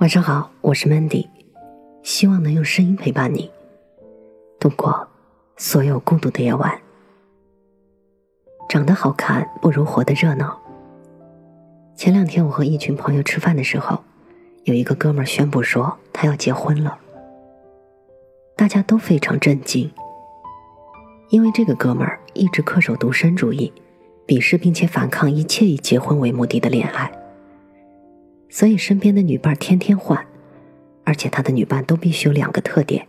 晚上好，我是 Mandy，希望能用声音陪伴你度过所有孤独的夜晚。长得好看不如活得热闹。前两天我和一群朋友吃饭的时候，有一个哥们儿宣布说他要结婚了，大家都非常震惊，因为这个哥们儿一直恪守独身主义，鄙视并且反抗一切以结婚为目的的恋爱。所以身边的女伴天天换，而且他的女伴都必须有两个特点：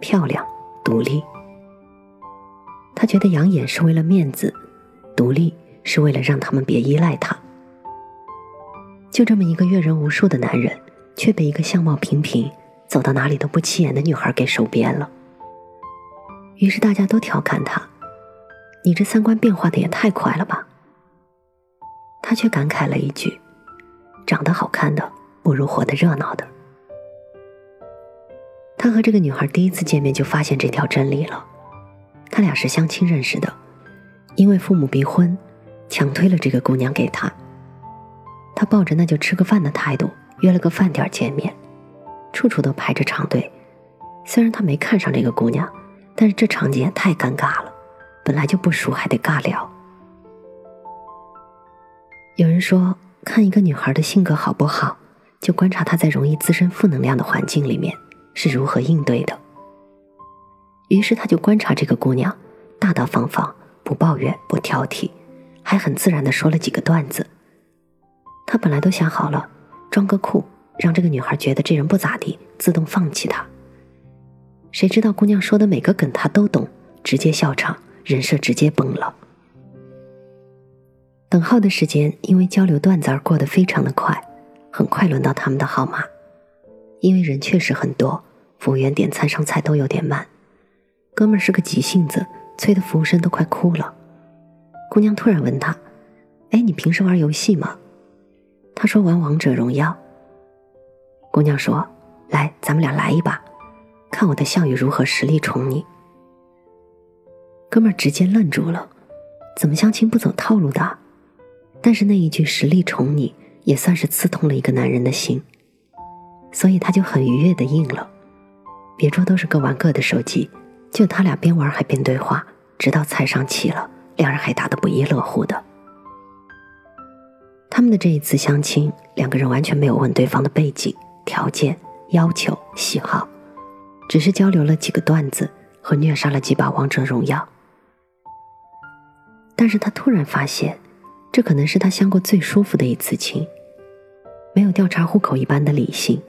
漂亮、独立。他觉得养眼是为了面子，独立是为了让他们别依赖他。就这么一个阅人无数的男人，却被一个相貌平平、走到哪里都不起眼的女孩给收编了。于是大家都调侃他：“你这三观变化的也太快了吧！”他却感慨了一句。长得好看的不如活得热闹的。他和这个女孩第一次见面就发现这条真理了。他俩是相亲认识的，因为父母逼婚，强推了这个姑娘给他。他抱着那就吃个饭的态度，约了个饭点见面，处处都排着长队。虽然他没看上这个姑娘，但是这场景也太尴尬了，本来就不熟还得尬聊。有人说。看一个女孩的性格好不好，就观察她在容易滋生负能量的环境里面是如何应对的。于是他就观察这个姑娘，大大方方，不抱怨，不挑剔，还很自然的说了几个段子。他本来都想好了，装个酷，让这个女孩觉得这人不咋地，自动放弃他。谁知道姑娘说的每个梗他都懂，直接笑场，人设直接崩了。等号的时间因为交流段子而过得非常的快，很快轮到他们的号码。因为人确实很多，服务员点餐上菜都有点慢。哥们儿是个急性子，催得服务生都快哭了。姑娘突然问他：“哎，你平时玩游戏吗？”他说：“玩王者荣耀。”姑娘说：“来，咱们俩来一把，看我的项羽如何实力宠你。”哥们儿直接愣住了，怎么相亲不走套路的？但是那一句“实力宠你”也算是刺痛了一个男人的心，所以他就很愉悦的应了。别桌都是各玩各的手机，就他俩边玩还边对话，直到菜上齐了，两人还打得不亦乐乎的。他们的这一次相亲，两个人完全没有问对方的背景、条件、要求、喜好，只是交流了几个段子和虐杀了几把王者荣耀。但是他突然发现。这可能是他相过最舒服的一次亲，没有调查户口一般的理性，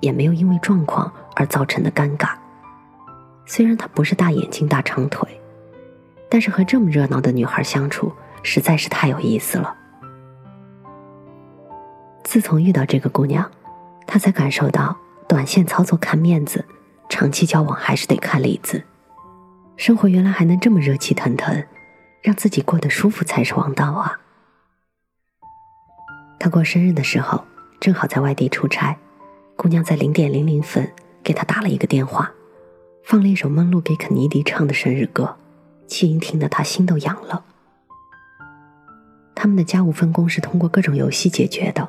也没有因为状况而造成的尴尬。虽然他不是大眼睛大长腿，但是和这么热闹的女孩相处实在是太有意思了。自从遇到这个姑娘，他才感受到短线操作看面子，长期交往还是得看里子。生活原来还能这么热气腾腾，让自己过得舒服才是王道啊！他过生日的时候，正好在外地出差，姑娘在零点零零分给他打了一个电话，放了一首《梦露》给肯尼迪唱的生日歌，气音听得他心都痒了。他们的家务分工是通过各种游戏解决的，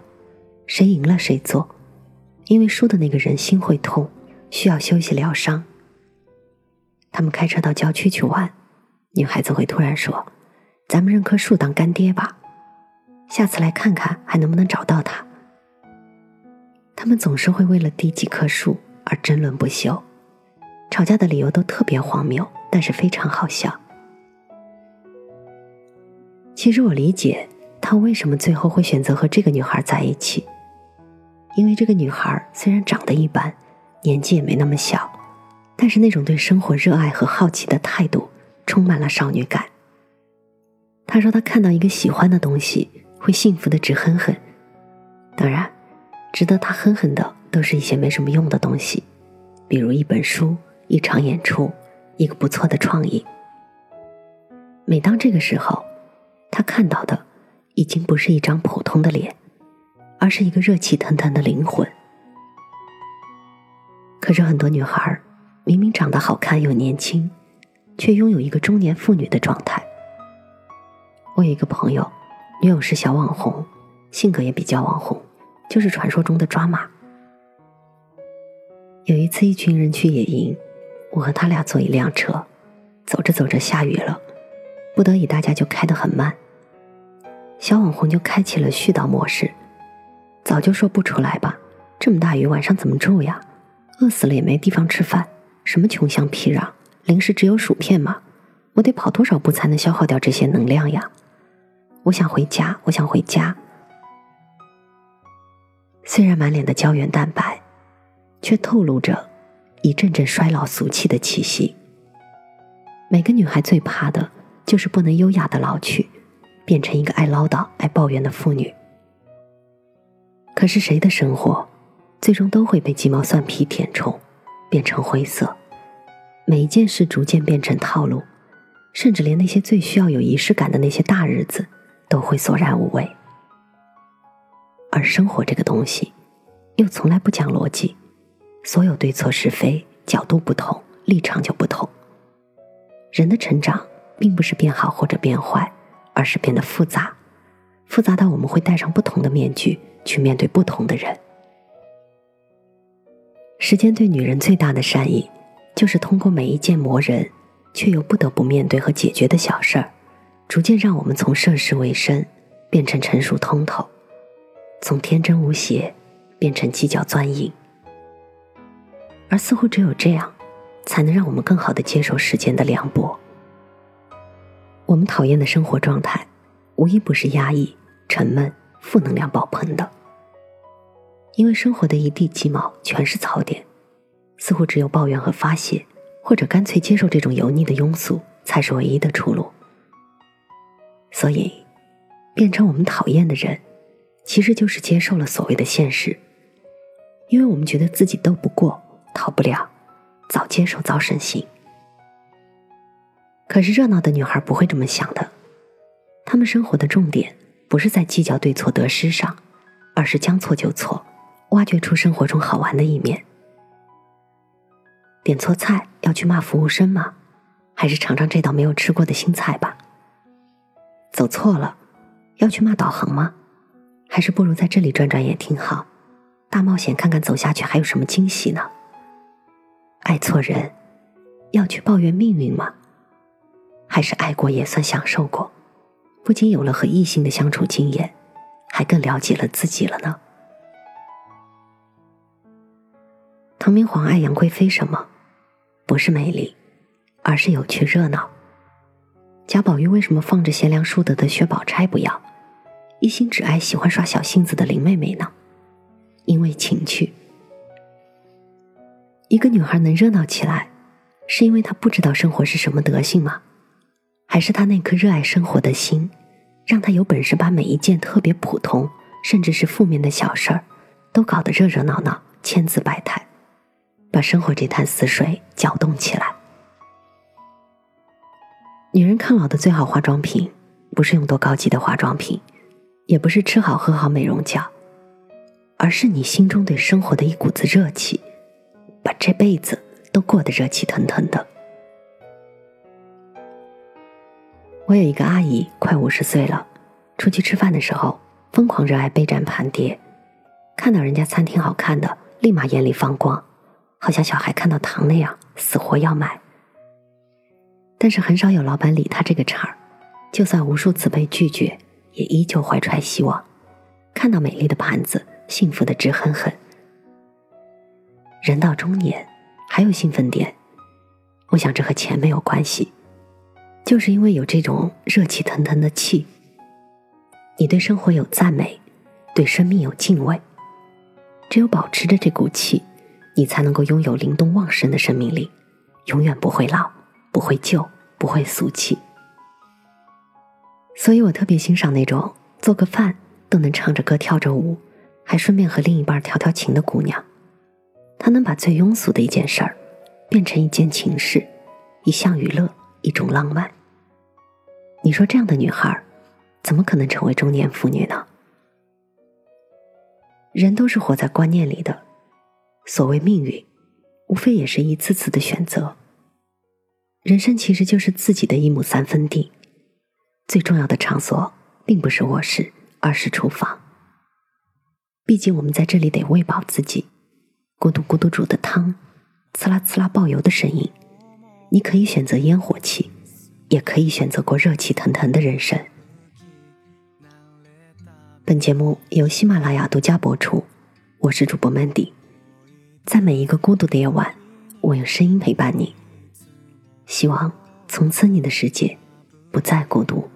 谁赢了谁做，因为输的那个人心会痛，需要休息疗伤。他们开车到郊区去玩，女孩子会突然说：“咱们认棵树当干爹吧。”下次来看看还能不能找到他。他们总是会为了第几棵树而争论不休，吵架的理由都特别荒谬，但是非常好笑。其实我理解他为什么最后会选择和这个女孩在一起，因为这个女孩虽然长得一般，年纪也没那么小，但是那种对生活热爱和好奇的态度充满了少女感。他说他看到一个喜欢的东西。会幸福的直哼哼，当然，值得他哼哼的都是一些没什么用的东西，比如一本书、一场演出、一个不错的创意。每当这个时候，他看到的已经不是一张普通的脸，而是一个热气腾腾的灵魂。可是很多女孩明明长得好看又年轻，却拥有一个中年妇女的状态。我有一个朋友。女友是小网红，性格也比较网红，就是传说中的抓马。有一次，一群人去野营，我和他俩坐一辆车，走着走着下雨了，不得已大家就开得很慢。小网红就开启了絮叨模式，早就说不出来吧，这么大雨晚上怎么住呀？饿死了也没地方吃饭，什么穷乡僻壤，零食只有薯片吗？我得跑多少步才能消耗掉这些能量呀？我想回家，我想回家。虽然满脸的胶原蛋白，却透露着一阵阵衰老俗气的气息。每个女孩最怕的就是不能优雅的老去，变成一个爱唠叨、爱抱怨的妇女。可是谁的生活，最终都会被鸡毛蒜皮填充，变成灰色。每一件事逐渐变成套路，甚至连那些最需要有仪式感的那些大日子，都会索然无味。而生活这个东西，又从来不讲逻辑，所有对错是非角度不同，立场就不同。人的成长并不是变好或者变坏，而是变得复杂，复杂到我们会戴上不同的面具去面对不同的人。时间对女人最大的善意，就是通过每一件磨人却又不得不面对和解决的小事儿，逐渐让我们从涉世未深变成成熟通透。从天真无邪变成计较钻营，而似乎只有这样，才能让我们更好的接受时间的凉薄。我们讨厌的生活状态，无一不是压抑、沉闷、负能量爆棚的。因为生活的一地鸡毛全是槽点，似乎只有抱怨和发泄，或者干脆接受这种油腻的庸俗，才是唯一的出路。所以，变成我们讨厌的人。其实就是接受了所谓的现实，因为我们觉得自己斗不过、逃不了，早接受早省心。可是热闹的女孩不会这么想的，她们生活的重点不是在计较对错得失上，而是将错就错，挖掘出生活中好玩的一面。点错菜要去骂服务生吗？还是尝尝这道没有吃过的新菜吧？走错了，要去骂导航吗？还是不如在这里转转也挺好，大冒险看看走下去还有什么惊喜呢？爱错人，要去抱怨命运吗？还是爱过也算享受过，不仅有了和异性的相处经验，还更了解了自己了呢？唐明皇爱杨贵妃什么？不是美丽，而是有趣热闹。贾宝玉为什么放着贤良淑德的薛宝钗不要？一心只爱喜欢耍小性子的林妹妹呢，因为情趣。一个女孩能热闹起来，是因为她不知道生活是什么德性吗？还是她那颗热爱生活的心，让她有本事把每一件特别普通，甚至是负面的小事儿，都搞得热热闹闹、千姿百态，把生活这潭死水搅动起来？女人抗老的最好化妆品，不是用多高级的化妆品。也不是吃好喝好美容觉，而是你心中对生活的一股子热气，把这辈子都过得热气腾腾的。我有一个阿姨，快五十岁了，出去吃饭的时候疯狂热爱杯盏盘碟，看到人家餐厅好看的，立马眼里放光，好像小孩看到糖那样，死活要买。但是很少有老板理他这个茬儿，就算无数次被拒绝。也依旧怀揣希望，看到美丽的盘子，幸福的直哼哼。人到中年，还有兴奋点，我想这和钱没有关系，就是因为有这种热气腾腾的气。你对生活有赞美，对生命有敬畏，只有保持着这股气，你才能够拥有灵动旺盛的生命力，永远不会老，不会旧，不会俗气。所以我特别欣赏那种做个饭都能唱着歌跳着舞，还顺便和另一半调调情的姑娘。她能把最庸俗的一件事儿，变成一件情事，一项娱乐，一种浪漫。你说这样的女孩，怎么可能成为中年妇女呢？人都是活在观念里的，所谓命运，无非也是一次次的选择。人生其实就是自己的一亩三分地。最重要的场所并不是卧室，而是厨房。毕竟我们在这里得喂饱自己，咕嘟咕嘟煮的汤，呲啦呲啦爆油的声音。你可以选择烟火气，也可以选择过热气腾腾的人生。本节目由喜马拉雅独家播出，我是主播 Mandy，在每一个孤独的夜晚，我用声音陪伴你。希望从此你的世界不再孤独。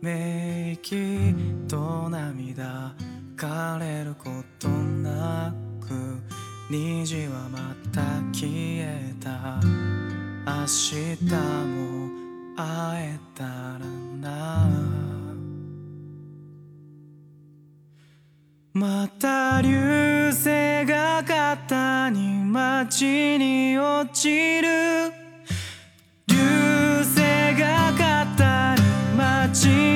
め息と涙枯れることなく虹はまた消えた。明日も会えたらな。また流星が肩に街に落ちる。流星が肩に街に落ち